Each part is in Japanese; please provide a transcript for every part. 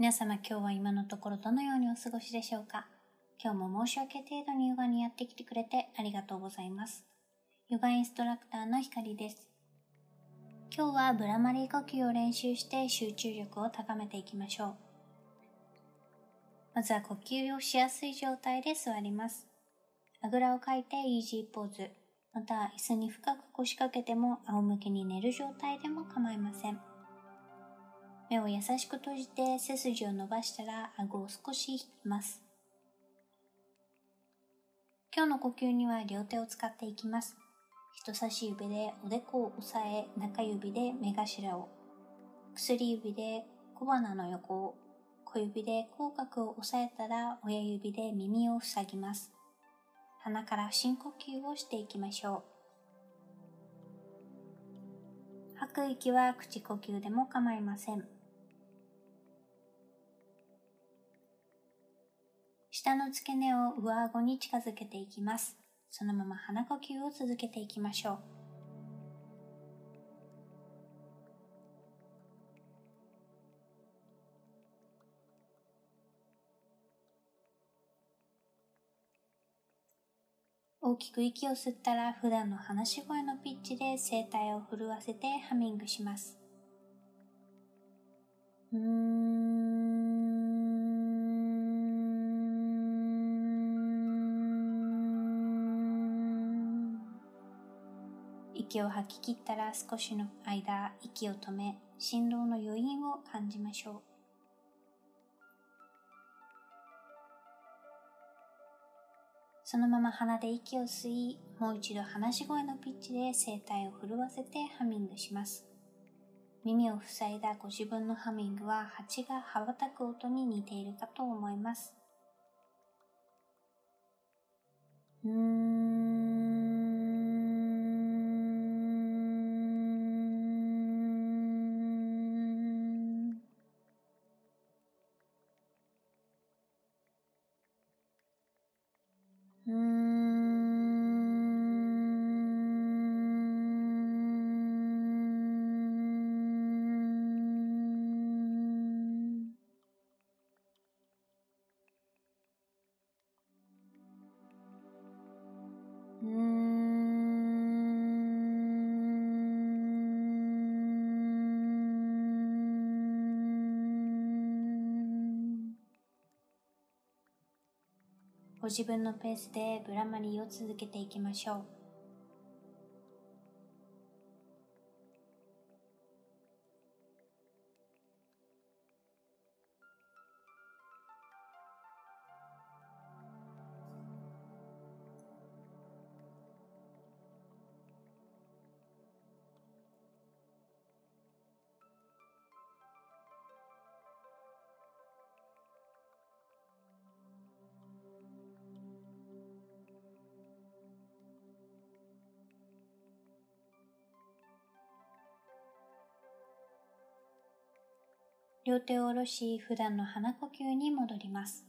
皆様今日は今のところどのようにお過ごしでしょうか？今日も申し訳程度にヨガにやってきてくれてありがとうございます。ヨガインストラクターのひかりです。今日はブラマリー呼吸を練習して集中力を高めていきましょう。まずは呼吸をしやすい状態で座ります。あぐらをかいてイージーポーズ。また、椅子に深く腰掛けても仰向けに寝る状態でも構いません。目を優しく閉じて背筋を伸ばしたら顎を少し引きます。今日の呼吸には両手を使っていきます。人差し指でおでこを押さえ、中指で目頭を、薬指で小鼻の横を、小指で口角を押さえたら親指で耳を塞ぎます。鼻から深呼吸をしていきましょう。吐く息は口呼吸でも構いません。下の付け根を上顎に近づけていきます。そのまま鼻呼吸を続けていきましょう。大きく息を吸ったら普段の話し声のピッチで声帯を震わせてハミングします。息を吐き切ったら少しの間息を止め振動の余韻を感じましょう。そのまま鼻で息を吸い、もう一度話し声のピッチで声帯を震わせてハミングします。耳を塞いだご自分のハミングは蜂が羽ばたく音に似ているかと思います。ご自分のペースでブラマリーを続けていきましょう。両手を下ろし、普段の鼻呼吸に戻ります。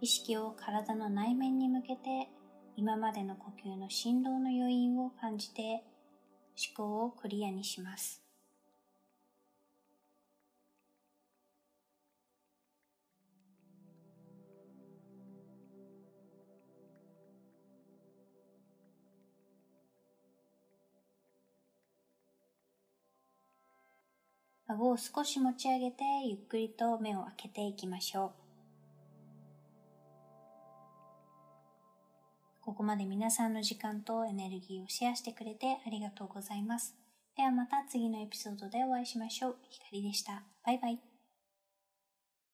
意識を体の内面に向けて、今までの呼吸の振動の余韻を感じて、思考をクリアにします。顎を少し持ち上げてゆっくりと目を開けていきましょう。ここまで皆さんの時間とエネルギーをシェアしてくれてありがとうございます。ではまた次のエピソードでお会いしましょう。ひかりでした。バイバイ。